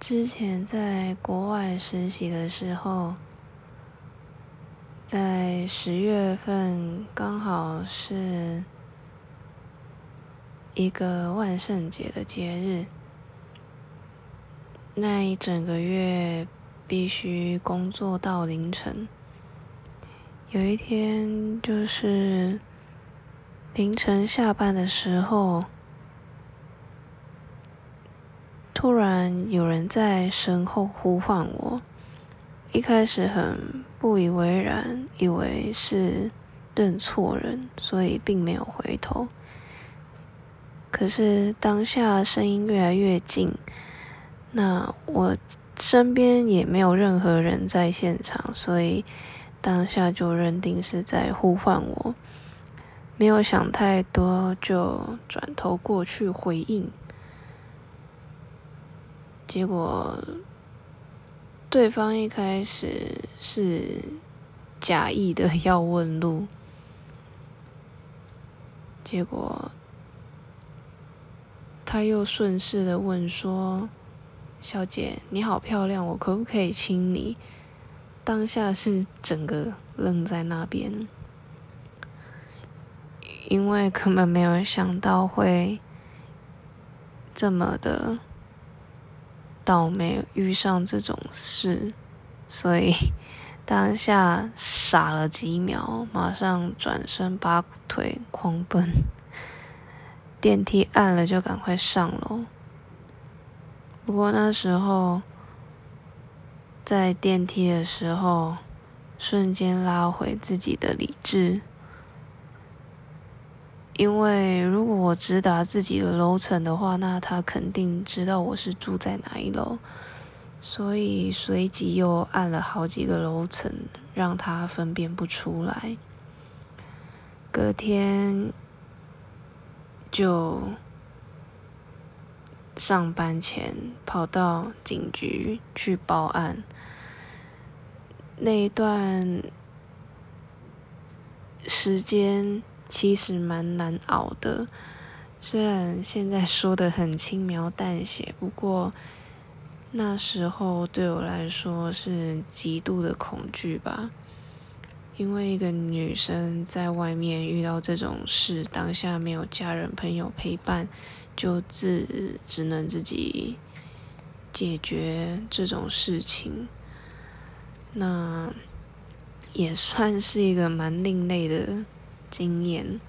之前在国外实习的时候，在十月份刚好是一个万圣节的节日，那一整个月必须工作到凌晨。有一天就是凌晨下班的时候。突然有人在身后呼唤我，一开始很不以为然，以为是认错人，所以并没有回头。可是当下声音越来越近，那我身边也没有任何人在现场，所以当下就认定是在呼唤我，没有想太多，就转头过去回应。结果，对方一开始是假意的 要问路，结果他又顺势的问说：“小姐，你好漂亮，我可不可以亲你？”当下是整个愣在那边，因为根本没有想到会这么的。倒霉遇上这种事，所以 当下傻了几秒，马上转身拔腿狂奔。电梯按了就赶快上楼。不过那时候在电梯的时候，瞬间拉回自己的理智。因为如果我直达自己的楼层的话，那他肯定知道我是住在哪一楼，所以随即又按了好几个楼层，让他分辨不出来。隔天就上班前跑到警局去报案，那一段时间。其实蛮难熬的，虽然现在说的很轻描淡写，不过那时候对我来说是极度的恐惧吧。因为一个女生在外面遇到这种事，当下没有家人朋友陪伴，就自只能自己解决这种事情，那也算是一个蛮另类的。经验，